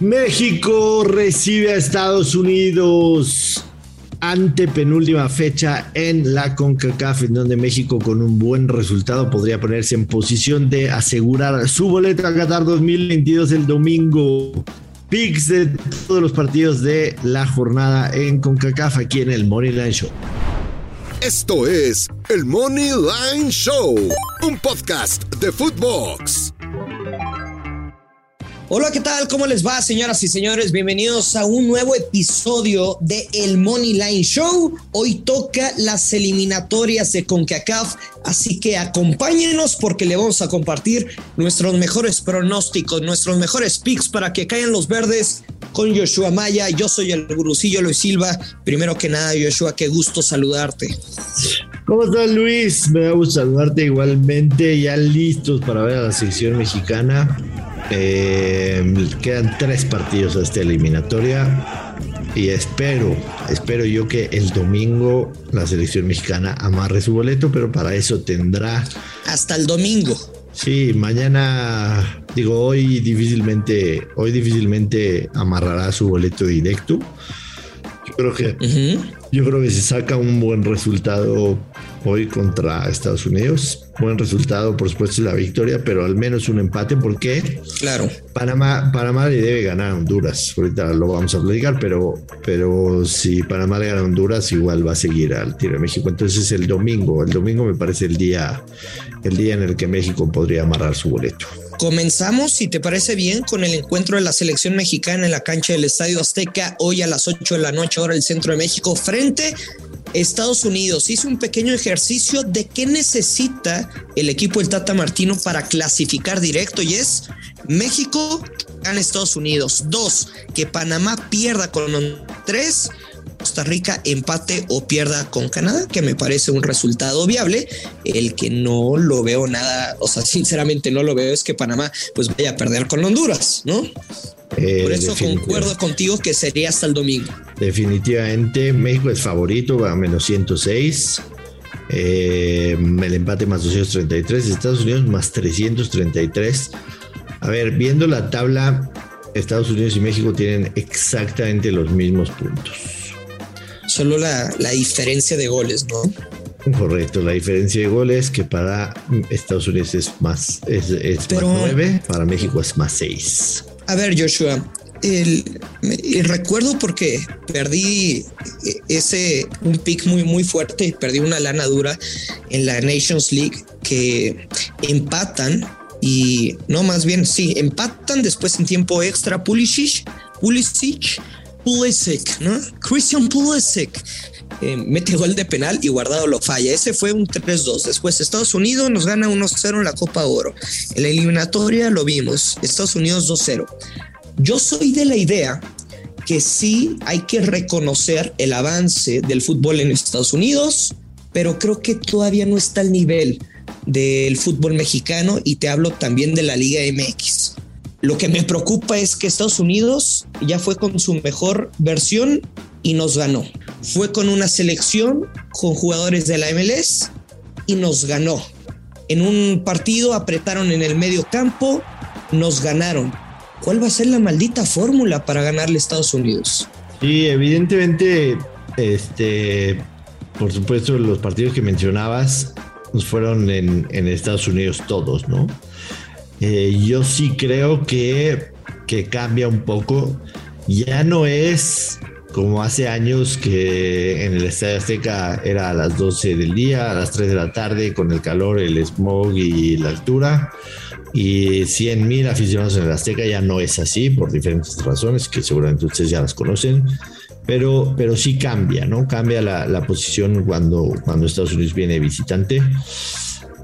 México recibe a Estados Unidos ante penúltima fecha en la CONCACAF, en donde México con un buen resultado podría ponerse en posición de asegurar su boleto a Qatar 2022 el domingo. Picks de todos los partidos de la jornada en CONCACAF aquí en el Money Line Show. Esto es el Money Line Show, un podcast de Footbox. Hola, ¿qué tal? ¿Cómo les va, señoras y señores? Bienvenidos a un nuevo episodio de El Money Line Show. Hoy toca las eliminatorias de CONCACAF, así que acompáñenos porque le vamos a compartir nuestros mejores pronósticos, nuestros mejores picks para que caigan los verdes con Joshua Maya. Yo soy el gurucillo Luis Silva. Primero que nada, Joshua, qué gusto saludarte. ¿Cómo estás, Luis? Me da gusto saludarte igualmente. Ya listos para ver a la selección mexicana. Eh, quedan tres partidos a esta eliminatoria y espero, espero yo que el domingo la selección mexicana amarre su boleto, pero para eso tendrá hasta el domingo. Sí, mañana, digo, hoy difícilmente, hoy difícilmente amarrará su boleto directo. Yo creo que, yo creo que se saca un buen resultado hoy contra Estados Unidos. Buen resultado, por supuesto, la victoria, pero al menos un empate, porque claro. Panamá, Panamá le debe ganar a Honduras. Ahorita lo vamos a platicar, pero, pero si Panamá le gana a Honduras, igual va a seguir al tiro de México. Entonces el domingo, el domingo me parece el día, el día en el que México podría amarrar su boleto. Comenzamos, si te parece bien, con el encuentro de la selección mexicana en la cancha del Estadio Azteca, hoy a las 8 de la noche, ahora el centro de México, frente Estados Unidos hizo un pequeño ejercicio de qué necesita el equipo del Tata Martino para clasificar directo y es México gana Estados Unidos. Dos, que Panamá pierda con tres. Costa Rica empate o pierda con Canadá, que me parece un resultado viable. El que no lo veo nada, o sea, sinceramente no lo veo es que Panamá pues vaya a perder con Honduras, ¿no? Eh, Por eso concuerdo contigo que sería hasta el domingo. Definitivamente, México es favorito a menos 106. Eh, el empate más 233, Estados Unidos más 333. A ver, viendo la tabla, Estados Unidos y México tienen exactamente los mismos puntos. Solo la, la diferencia de goles, ¿no? Correcto, la diferencia de goles que para Estados Unidos es más, es, es Pero- más 9, para México es más 6. A ver, Joshua, el, recuerdo porque perdí ese un pick muy muy fuerte perdí una lana dura en la Nations League que empatan y no más bien sí empatan después en tiempo extra. Pulisic Pulisic Pulisic no Christian Pulisic eh, mete gol de penal y guardado lo falla. Ese fue un 3-2. Después Estados Unidos nos gana 1-0 en la Copa Oro. En la eliminatoria lo vimos. Estados Unidos 2-0. Yo soy de la idea que sí hay que reconocer el avance del fútbol en Estados Unidos, pero creo que todavía no está al nivel del fútbol mexicano y te hablo también de la Liga MX. Lo que me preocupa es que Estados Unidos ya fue con su mejor versión y nos ganó. Fue con una selección con jugadores de la MLS y nos ganó. En un partido apretaron en el medio campo, nos ganaron. ¿Cuál va a ser la maldita fórmula para ganarle a Estados Unidos? Sí, evidentemente, este, por supuesto, los partidos que mencionabas fueron en Estados Unidos todos, ¿no? Eh, yo sí creo que, que cambia un poco. Ya no es como hace años que en el Estadio Azteca era a las 12 del día, a las 3 de la tarde, con el calor, el smog y la altura. Y 100 mil aficionados en el Azteca ya no es así por diferentes razones que seguramente ustedes ya las conocen. Pero, pero sí cambia, ¿no? Cambia la, la posición cuando, cuando Estados Unidos viene visitante.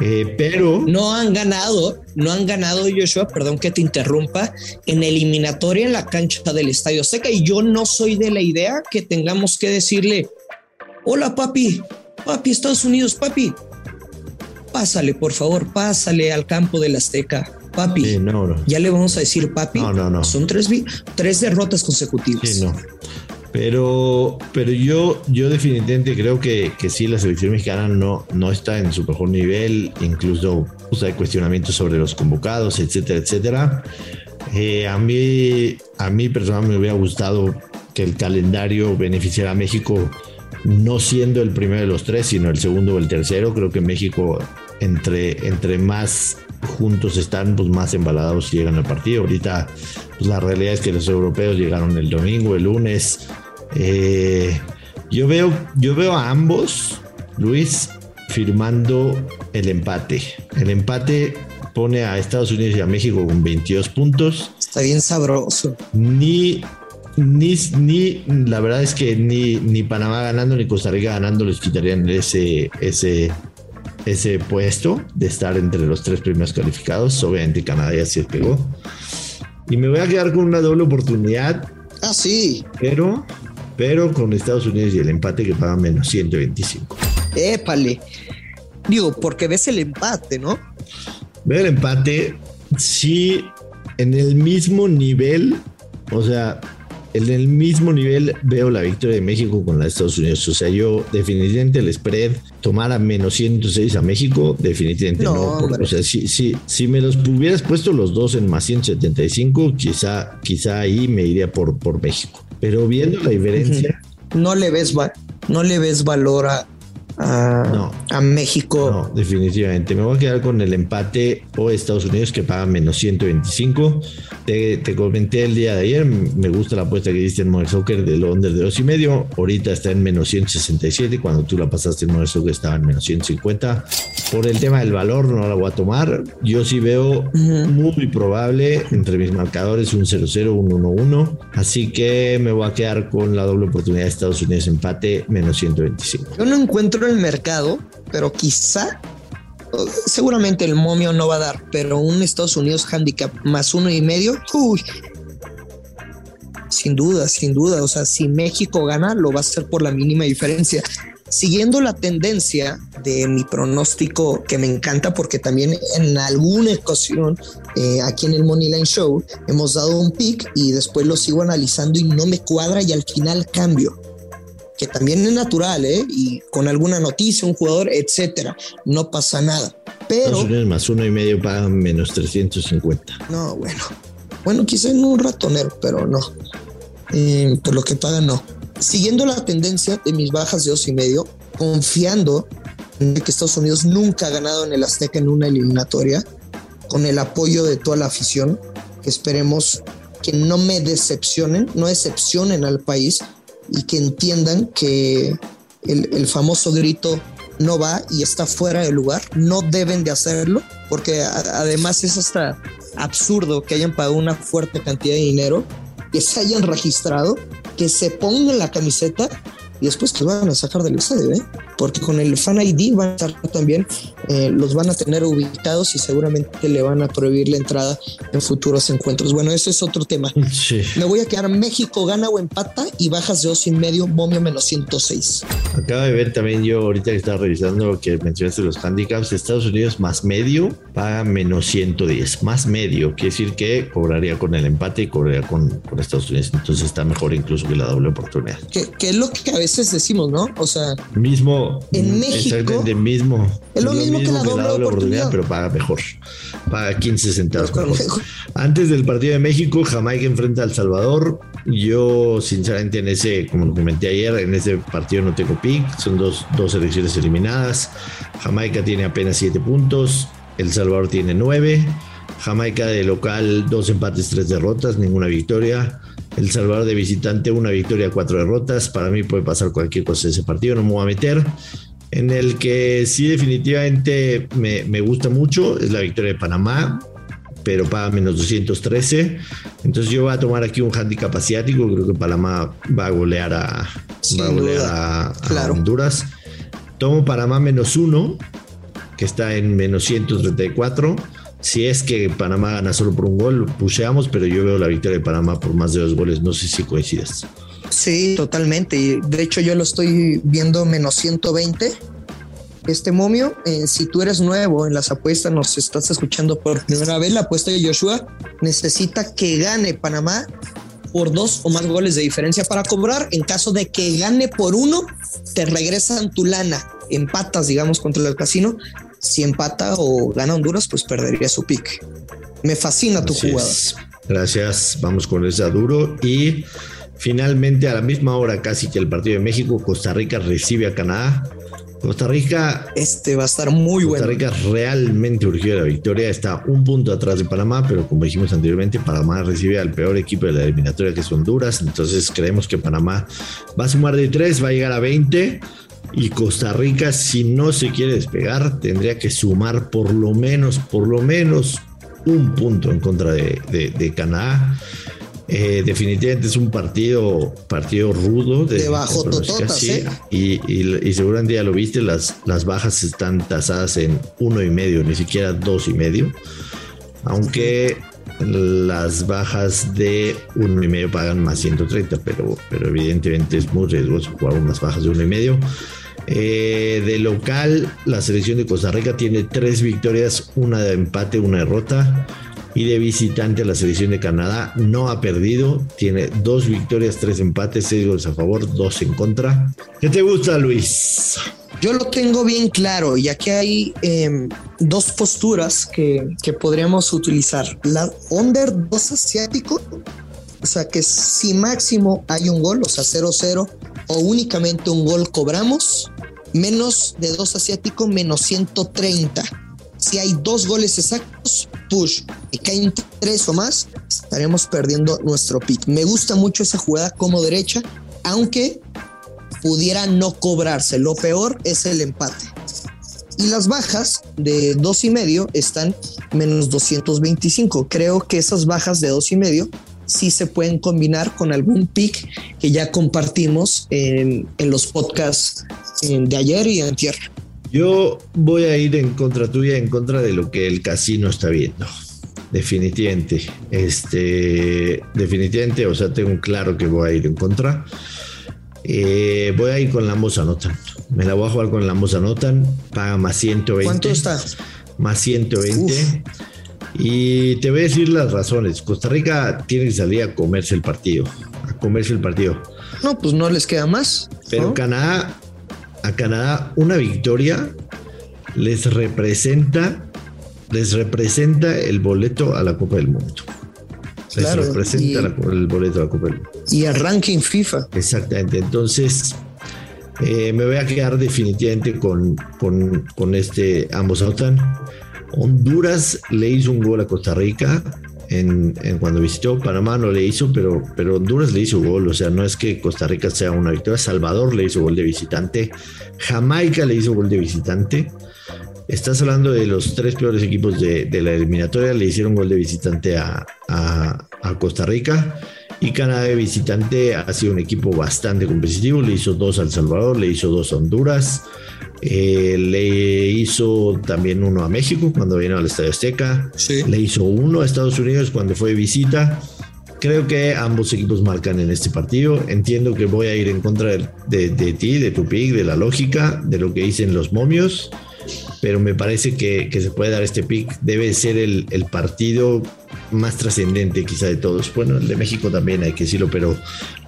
Eh, pero no han ganado, no han ganado Joshua, perdón que te interrumpa, en eliminatoria en la cancha del Estadio Seca y yo no soy de la idea que tengamos que decirle, hola papi, papi Estados Unidos, papi, pásale por favor, pásale al campo del Azteca. Papi, ya le vamos a decir papi. No, no, no. Son tres, tres derrotas consecutivas. Sí, no. Pero, pero yo, yo definitivamente creo que, que sí, la selección mexicana no, no está en su mejor nivel, incluso pues, hay cuestionamientos sobre los convocados, etcétera, etcétera. Eh, a, mí, a mí personalmente me hubiera gustado que el calendario beneficiara a México no siendo el primero de los tres, sino el segundo o el tercero. Creo que México, entre, entre más juntos están, pues más embalados llegan al partido. Ahorita, pues la realidad es que los europeos llegaron el domingo, el lunes. Eh, yo, veo, yo veo a ambos, Luis, firmando el empate. El empate pone a Estados Unidos y a México con 22 puntos. Está bien sabroso. Ni, ni, ni la verdad es que ni, ni Panamá ganando ni Costa Rica ganando les quitarían ese, ese, ese puesto de estar entre los tres primeros calificados. Obviamente Canadá ya se pegó. Y me voy a quedar con una doble oportunidad. Ah, sí. Pero, pero con Estados Unidos y el empate que paga menos 125. Épale. Digo, porque ves el empate, ¿no? Veo el empate. Sí, en el mismo nivel. O sea, en el mismo nivel veo la victoria de México con la de Estados Unidos. O sea, yo definitivamente el spread tomar a menos 106 a México, definitivamente no. o sea, si, si, si me los hubieras puesto los dos en más 175, quizá, quizá ahí me iría por, por México. Pero viendo la diferencia. No le ves, no le ves valor a, a, no, a México. No, definitivamente. Me voy a quedar con el empate o Estados Unidos que paga menos 125. Te, te comenté el día de ayer, me gusta la apuesta que diste en Modern Soccer del under de dos y medio. Ahorita está en menos 167. Cuando tú la pasaste en Modern Soccer estaba en menos 150. Por el tema del valor, no la voy a tomar. Yo sí veo muy probable entre mis marcadores un 0-0, un 1-1. Así que me voy a quedar con la doble oportunidad de Estados Unidos empate menos 125. Yo no encuentro el mercado, pero quizá seguramente el momio no va a dar, pero un Estados Unidos handicap más uno y medio, uy, sin duda, sin duda. O sea, si México gana, lo va a hacer por la mínima diferencia. Siguiendo la tendencia de mi pronóstico, que me encanta porque también en alguna ocasión eh, aquí en el Moneyline Show hemos dado un pick y después lo sigo analizando y no me cuadra y al final cambio que también es natural, ¿eh? Y con alguna noticia, un jugador, etcétera, no pasa nada. Pero. más uno y medio pagan menos 350. No, bueno. Bueno, quizá en un ratonero, pero no. Eh, por lo que pagan, no. Siguiendo la tendencia de mis bajas de dos y medio, confiando en que Estados Unidos nunca ha ganado en el Azteca en una eliminatoria, con el apoyo de toda la afición, que esperemos que no me decepcionen, no decepcionen al país, y que entiendan que el, famoso grito no va y está fuera de lugar, no deben de hacerlo, porque además es hasta absurdo que hayan pagado una fuerte cantidad de dinero, que se hayan registrado, que se pongan la camiseta y después que van a sacar del estadio, ¿eh? Porque con el Fan ID van a estar también, eh, los van a tener ubicados y seguramente le van a prohibir la entrada en futuros encuentros. Bueno, ese es otro tema. Me voy a quedar México gana o empata y bajas de dos y medio, momio menos 106. Acaba de ver también yo ahorita que estaba revisando lo que mencionaste los handicaps, Estados Unidos más medio paga menos 110, más medio, quiere decir que cobraría con el empate y cobraría con, con Estados Unidos, entonces está mejor incluso que la doble oportunidad. Que, que es lo que a veces decimos, ¿no? O sea, mismo en México. De mismo. Es lo, mismo, que la doble, oportunidad, pero paga mejor. Paga 15 centavos. Antes del partido de México, Jamaica enfrenta al Salvador. Yo, sinceramente, en ese, como lo comenté ayer, en ese partido no tengo pick. Son dos, dos selecciones eliminadas. Jamaica tiene apenas 7 puntos. El Salvador tiene 9. Jamaica de local, dos empates, tres derrotas, ninguna victoria. El Salvador de visitante, una victoria, cuatro derrotas. Para mí puede pasar cualquier cosa ese partido, no me voy a meter. En el que sí definitivamente me, me gusta mucho es la victoria de Panamá, pero paga menos 213. Entonces yo voy a tomar aquí un handicap asiático. Creo que Panamá va a golear a, va a, golear a, Honduras. Tomo Panamá menos uno que está en menos 134. Si es que Panamá gana solo por un gol, puseamos, pero yo veo la victoria de Panamá por más de dos goles. No sé si coincidas. Sí, totalmente. De hecho, yo lo estoy viendo menos 120. Este momio, eh, si tú eres nuevo en las apuestas, nos estás escuchando por primera vez, la apuesta de Joshua necesita que gane Panamá por dos o más goles de diferencia para cobrar. En caso de que gane por uno, te regresan tu lana. Empatas, digamos, contra el casino. Si empata o gana Honduras, pues perdería su pick. Me fascina tu jugada. Gracias. Vamos con esa duro. Y finalmente, a la misma hora casi que el partido de México, Costa Rica recibe a Canadá. Costa Rica. Este va a estar muy bueno. Costa Rica realmente urgió la victoria. Está un punto atrás de Panamá, pero como dijimos anteriormente, Panamá recibe al peor equipo de la eliminatoria que es Honduras. Entonces creemos que Panamá va a sumar de tres, va a llegar a 20. Y Costa Rica, si no se quiere despegar, tendría que sumar por lo menos, por lo menos un punto en contra de, de Canadá. Eh, definitivamente es un partido, partido rudo. De, bajo tototas, ¿eh? y, y, seguramente ya lo viste, las, las bajas están tasadas en uno y medio, ni siquiera dos y medio. Aunque las bajas de uno y medio pagan más 130, pero, pero evidentemente es muy riesgoso jugar unas bajas de uno y medio. Eh, de local, la selección de Costa Rica tiene tres victorias, una de empate, una derrota y de visitante a la selección de Canadá no ha perdido, tiene dos victorias, tres empates, seis goles a favor, dos en contra. ¿Qué te gusta, Luis? Yo lo tengo bien claro y aquí hay em, dos posturas que, que, podríamos utilizar. La under 2 asiático, o sea que si máximo hay un gol, o sea 0-0, o únicamente un gol cobramos, menos de 2 asiático, menos 130 si hay dos goles exactos, push. Y caen tres o más, estaremos perdiendo nuestro pick. Me gusta mucho esa jugada como derecha, aunque pudiera no cobrarse. Lo peor es el empate. Y las bajas de dos y medio están menos 225. Creo que esas bajas de dos y medio sí se pueden combinar con algún pick que ya compartimos en, los podcasts de ayer y antier. Yo voy a ir en contra tuya, en contra de lo que el casino está viendo. Definitivamente. Este, definitivamente, o sea, tengo claro que voy a ir en contra. Eh, voy a ir con la Moza Notan. Me la voy a jugar con la Moza Notan. Paga más 120. ¿Cuánto está? Más 120. Y te voy a decir las razones. Costa Rica tiene que salir a comerse el partido. A comerse el partido. No, pues no les queda más. Pero Canadá a Canadá una victoria les representa les representa el boleto a la Copa del Mundo. Les representa el boleto a la Copa del Mundo. Y el ranking FIFA. Exactamente. Entonces, eh, me voy a quedar definitivamente con, con, con este ambos OTAN. Honduras le hizo un gol a Costa Rica en, cuando visitó Panamá no le hizo, pero, pero Honduras le hizo gol. O sea, no es que Costa Rica sea una victoria. Salvador le hizo gol de visitante. Jamaica le hizo gol de visitante. Estás hablando de los tres peores equipos de, la eliminatoria. Le hicieron gol de visitante a, Costa Rica. Y Canadá de visitante ha sido un equipo bastante competitivo. Le hizo dos a El Salvador, le hizo dos a Honduras. Eh, le hizo también uno a México cuando vino al Estadio Azteca. Le hizo uno a Estados Unidos cuando fue de visita. Creo que ambos equipos marcan en este partido. Entiendo que voy a ir en contra de, ti, de tu pick, de la lógica, de lo que dicen los momios pero me parece que, se puede dar este pick. Debe ser el, partido más trascendente quizá de todos. Bueno, el de México también hay que decirlo, pero,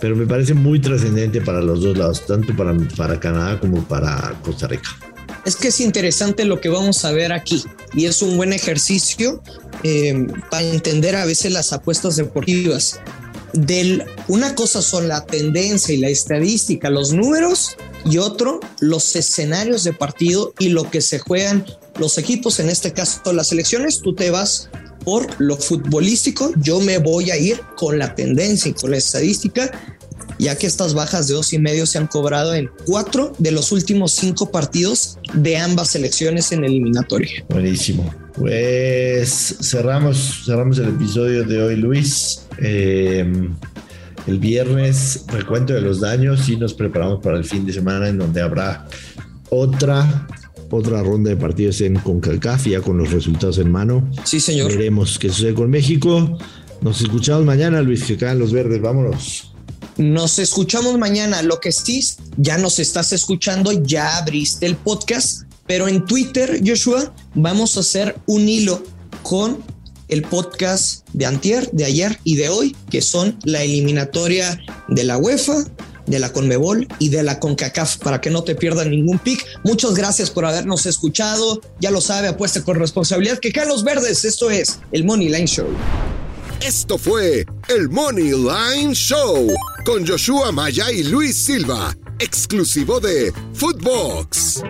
pero me parece muy trascendente para los dos lados, tanto para, para Canadá como para Costa Rica. Es que es interesante lo que vamos a ver aquí y es un buen ejercicio eh, para entender a veces las apuestas deportivas. Del, una cosa son la tendencia y la estadística, los números, y otro, los escenarios de partido y lo que se juegan los equipos, en este caso las elecciones, tú te vas por lo futbolístico, yo me voy a ir con la tendencia y con la estadística, ya que estas bajas de dos y medio se han cobrado en cuatro de los últimos cinco partidos de ambas selecciones en eliminatoria. Buenísimo. Pues cerramos, cerramos el episodio de hoy, Luis. Eh, el viernes, recuento de los daños y nos preparamos para el fin de semana en donde habrá otra otra ronda de partidos en CONCACAF ya con los resultados en mano. Sí, señor. Veremos qué sucede con México. Nos escuchamos mañana, Luis, que caen los verdes. Vámonos. Nos escuchamos mañana. Lo que sí, ya nos estás escuchando, ya abriste el podcast, pero en Twitter, Joshua, vamos a hacer un hilo con el podcast de antier, de ayer y de hoy, que son la eliminatoria de la UEFA, de la Conmebol y de la CONCACAF para que no te pierdan ningún pick. Muchas gracias por habernos escuchado. Ya lo sabe, apuesta con responsabilidad. Que caen los verdes. Esto es el Money Line Show. Esto fue el Money Line Show con Joshua Maya y Luis Silva, exclusivo de Footbox.